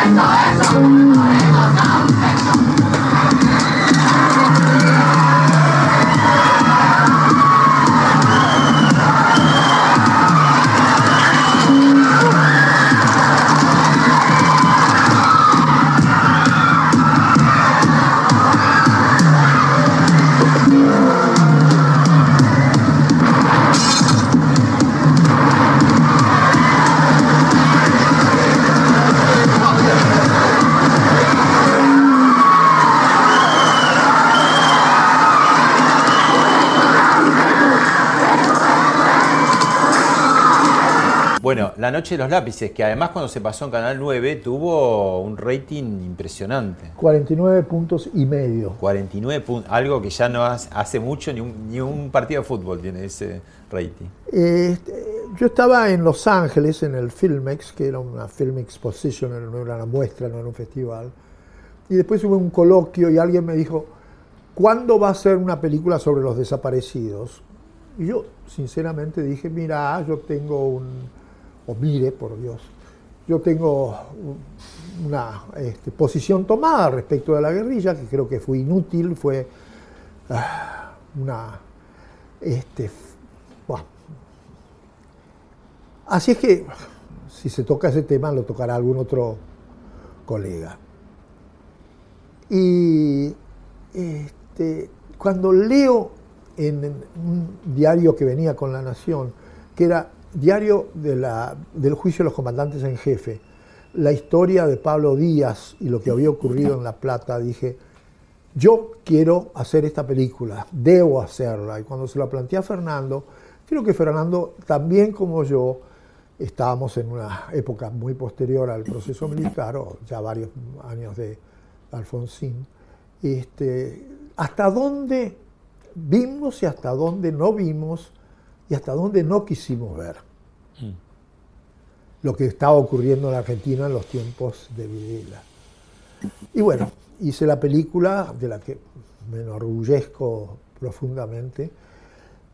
Bueno, La Noche de los Lápices, que además cuando se pasó en Canal 9 tuvo un rating impresionante. 49 puntos y medio. 49 puntos, algo que ya no hace, mucho, ni un, ni un partido de fútbol tiene ese rating. Este, yo estaba en Los Ángeles en el Filmex, que era una Film Exposition, no era una muestra, no era un festival. Y después hubo un coloquio y alguien me dijo, ¿cuándo va a ser una película sobre los desaparecidos? Y yo sinceramente dije, mira, yo tengo un, o mire, por Dios, yo tengo un- una este, posición tomada respecto de la guerrilla, que creo que fue inútil, fue ah, una... Este. Así es que, si se toca ese tema, lo tocará algún otro colega. Y este, cuando leo en un diario que venía con La Nación, que era diario del juicio de los comandantes en jefe, la historia de Pablo Díaz y lo que había ocurrido en La Plata, dije, yo quiero hacer esta película, debo hacerla. Y cuando se la planteé a Fernando, creo que Fernando, también como yo, estábamos en una época muy posterior al proceso militar, o ya varios años de Alfonsín, este, hasta dónde vimos y hasta dónde no vimos y hasta dónde no quisimos ver mm. lo que estaba ocurriendo en la Argentina en los tiempos de Videla. Y bueno, hice la película de la que me enorgullezco profundamente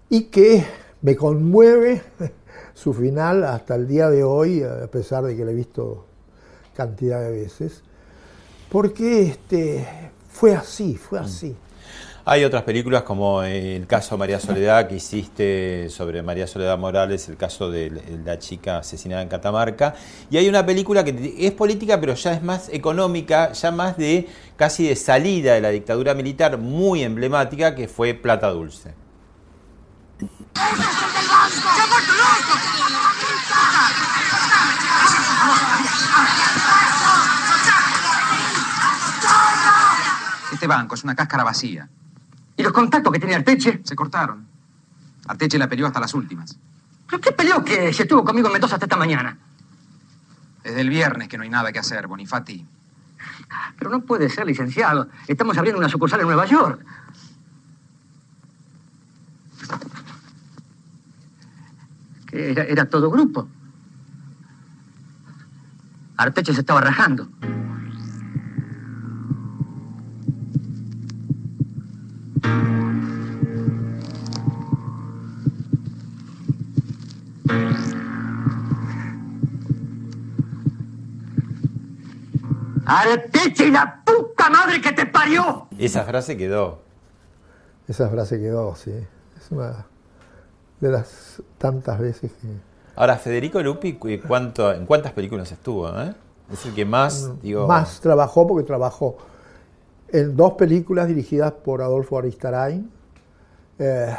y que me conmueve su final hasta el día de hoy, a pesar de que la he visto cantidad de veces, porque este, fue así, fue así. Hay otras películas como el caso María Soledad que hiciste sobre María Soledad Morales, el caso de la chica asesinada en Catamarca. Y hay una película que es política pero ya es más económica, ya más de casi de salida de la dictadura militar, muy emblemática, que fue Plata Dulce. Este banco es una cáscara vacía. ¿Y los contactos que tenía Arteche? Se cortaron. Arteche la peleó hasta las últimas. ¿Pero qué peleó que se estuvo conmigo en Mendoza hasta esta mañana? Desde el viernes que no hay nada que hacer, Bonifati. Pero no puede ser, licenciado. Estamos abriendo una sucursal en Nueva York. Que era, era todo grupo. Arteche se estaba rajando. Arteche y la puta madre que te parió. Esa frase quedó. Esa frase quedó, sí. Es una de las tantas veces que... Ahora, Federico Lupi, ¿cuánto, ¿en cuántas películas estuvo? Eh? Es el que más, mm, digo... Más trabajó porque trabajó en dos películas dirigidas por Adolfo Aristarain, eh,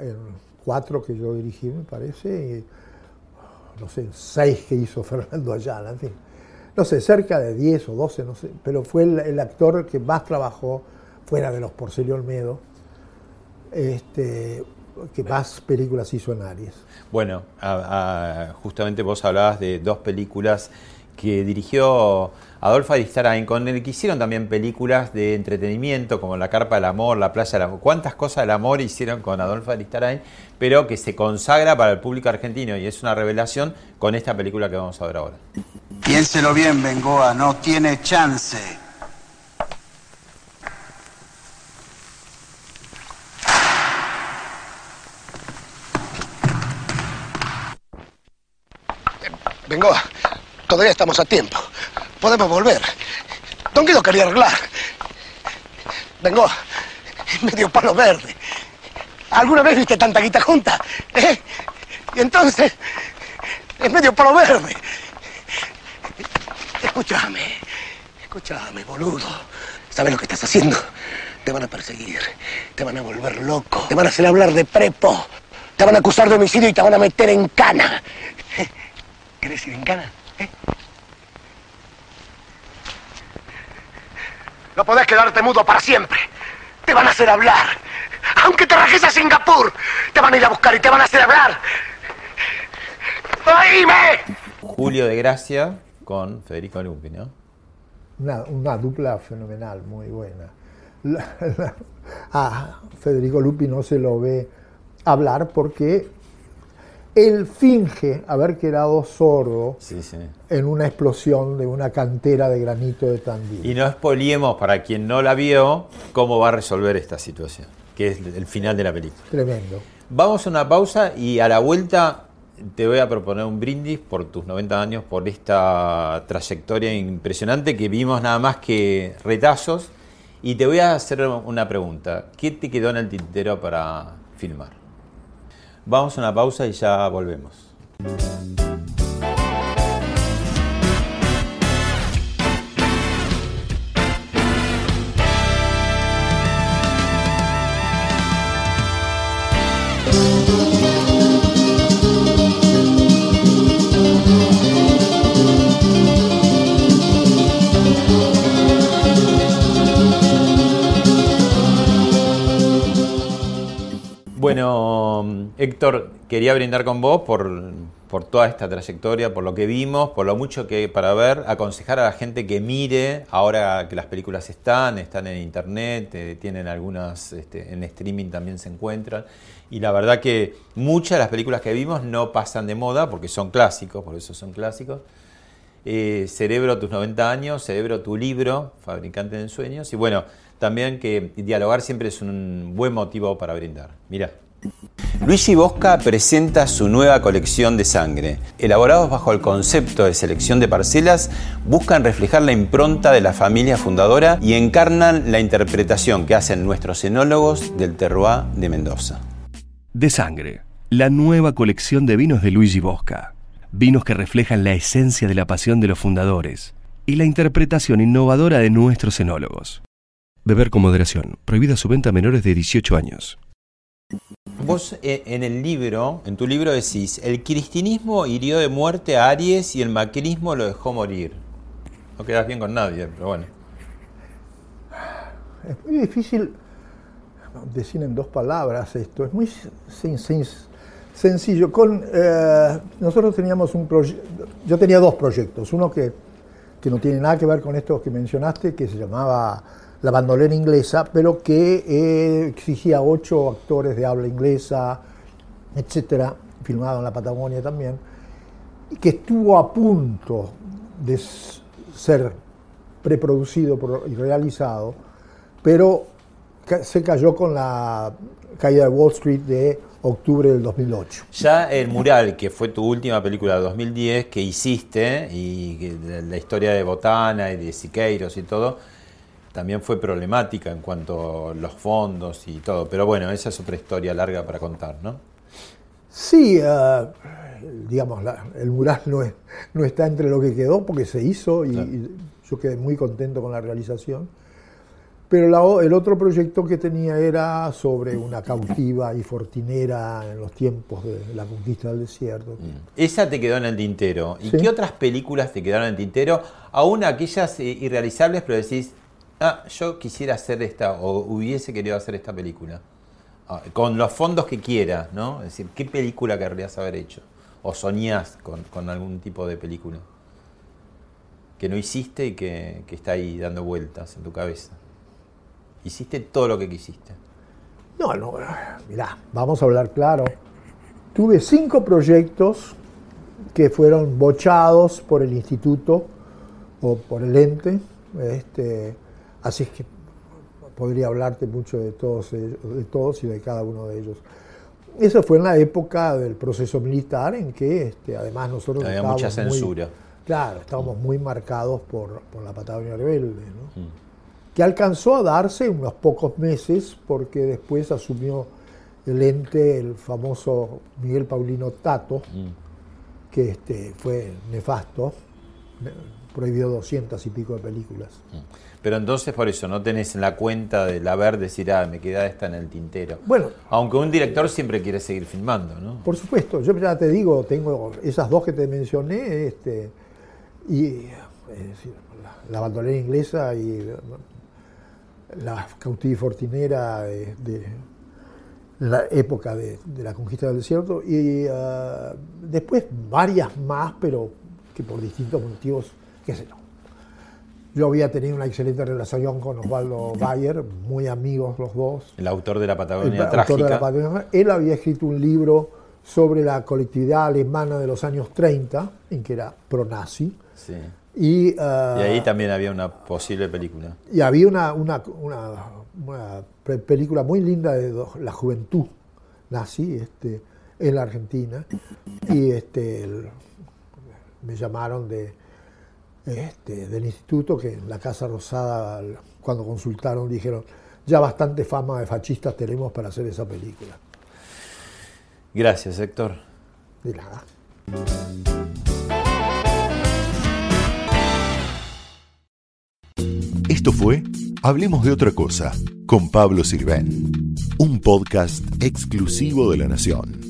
en cuatro que yo dirigí, me parece, y, no sé, seis que hizo Fernando Ayala, en fin no sé, cerca de 10 o 12, no sé, pero fue el, actor que más trabajó fuera de los Porcelio Olmedo, este, que más películas hizo en Aries. Bueno, justamente vos hablabas de dos películas que dirigió Adolfo Aristarain, con el que hicieron también películas de entretenimiento como La Carpa del Amor, La Playa del Amor. ¿Cuántas cosas del amor hicieron con Adolfo Aristarain? Pero que se consagra para el público argentino y es una revelación con esta película que vamos a ver ahora. Piénselo bien, Bengoa, no tiene chance. Bengoa, todavía estamos a tiempo. Podemos volver. Don Guido quería arreglar. Bengoa, medio palo verde. ¿Alguna vez viste tanta guita junta? ¿Eh? Y entonces, es medio palo verde. Escúchame, escúchame, boludo. ¿Sabes lo que estás haciendo? Te van a perseguir, te van a volver loco, te van a hacer hablar de prepo, te van a acusar de homicidio y te van a meter en cana. ¿Querés ir en cana? ¿Eh? No podés quedarte mudo para siempre. Te van a hacer hablar. Aunque te rajes a Singapur, te van a ir a buscar y te van a hacer hablar. ¡Oíme! Julio de Gracia con Federico Lupi, ¿no? Una, dupla fenomenal, muy buena. a Federico Lupi no se lo ve hablar porque él finge haber quedado sordo en una explosión de una cantera de granito de Tandil. Y no expoliemos para quien no la vio cómo va a resolver esta situación, que es el final de la película. Tremendo. Vamos a una pausa y a la vuelta te voy a proponer un brindis por tus 90 años, por esta trayectoria impresionante que vimos nada más que retazos. Y te voy a hacer una pregunta. ¿Qué te quedó en el tintero para filmar? Vamos a una pausa y ya volvemos. Bueno, Héctor, quería brindar con vos por, por toda esta trayectoria, por lo que vimos, por lo mucho que para ver, aconsejar a la gente que mire, ahora que las películas están, están en internet, eh, tienen algunas este, en streaming también se encuentran, y la verdad que muchas de las películas que vimos no pasan de moda porque son clásicos, por eso son clásicos. Eh, Cerebro, tus 90 años, Cerebro, tu libro, Fabricante de Sueños, y bueno, también que dialogar siempre es un buen motivo para brindar. Mira. Luigi Bosca presenta su nueva colección de sangre. Elaborados bajo el concepto de selección de parcelas, buscan reflejar la impronta de la familia fundadora y encarnan la interpretación que hacen nuestros enólogos del terroir de Mendoza. De sangre, la nueva colección de vinos de Luigi Bosca. Vinos que reflejan la esencia de la pasión de los fundadores y la interpretación innovadora de nuestros enólogos. Beber con moderación. Prohibida su venta a menores de 18 años. Vos eh, en el libro, en tu libro decís, el cristianismo hirió de muerte a Aries y el macrismo lo dejó morir. No quedas bien con nadie, pero bueno. Es muy difícil decir en dos palabras esto. Es muy sencillo. Con, eh, nosotros teníamos un proyecto, yo tenía dos proyectos. Uno que, que no tiene nada que ver con estos que mencionaste, que se llamaba la bandolera inglesa, pero que eh, exigía ocho actores de habla inglesa, etcétera, filmado en la Patagonia también, que estuvo a punto de ser preproducido y realizado, pero se cayó con la caída de Wall Street de octubre del 2008. Ya el mural, que fue tu última película de 2010 que hiciste, y la historia de Botana y de Siqueiros y todo, también fue problemática en cuanto a los fondos y todo. Pero bueno, esa es otra historia larga para contar, ¿no? Sí, eh, digamos, el mural no, no, está entre lo que quedó porque se hizo y, yo quedé muy contento con la realización. Pero el otro proyecto que tenía era sobre una cautiva y fortinera en los tiempos de la conquista del desierto. Esa te quedó en el tintero. ¿Y qué otras películas te quedaron en el tintero? Aún aquellas eh, irrealizables, pero decís, ah, yo quisiera hacer esta, o hubiese querido hacer esta película. Ah, con los fondos que quieras, ¿no? Es decir, ¿qué película querrías haber hecho? ¿O soñás con, algún tipo de película? Que no hiciste y que, está ahí dando vueltas en tu cabeza. Hiciste todo lo que quisiste. No, no, mirá, vamos a hablar claro. Tuve cinco proyectos que fueron bochados por el instituto o por el ente. Este, Así es que podría hablarte mucho de todos, de todos y de cada uno de ellos. Eso fue en la época del proceso militar en que este, además nosotros... Había mucha censura. claro, estábamos muy marcados por, la Patagonia rebelde, ¿no? Mm. que alcanzó a darse unos pocos meses porque después asumió el ente el famoso Miguel Paulino Tato, mm. que este, fue nefasto, prohibió doscientas y pico de películas. Mm. Pero entonces por eso no tenés en la cuenta del haber decir, ah, me queda esta en el tintero. Bueno. Aunque un director siempre quiere seguir filmando, ¿no? Por supuesto, yo ya te digo, tengo esas dos que te mencioné, este, y la, bandolera inglesa y la, cautiva fortinera de, la época de, la conquista del desierto, y ah, después varias más, pero que por distintos motivos, qué sé yo yo había tenido una excelente relación con Osvaldo Bayer, muy amigos los dos. El autor de la Patagonia el Autor de la Patagonia. Él había escrito un libro sobre la colectividad alemana de los años 30, en que era pro-nazi. Sí. Y, uh, y, ahí también había una posible película. Y había una, una, una, película muy linda de la juventud nazi este, en la Argentina. Y este, me llamaron de este, del instituto que en la Casa Rosada, cuando consultaron, dijeron, ya bastante fama de fascistas tenemos para hacer esa película. Gracias, Héctor. De nada. Esto fue Hablemos de otra cosa con Pablo Sirven, un podcast exclusivo de La Nación.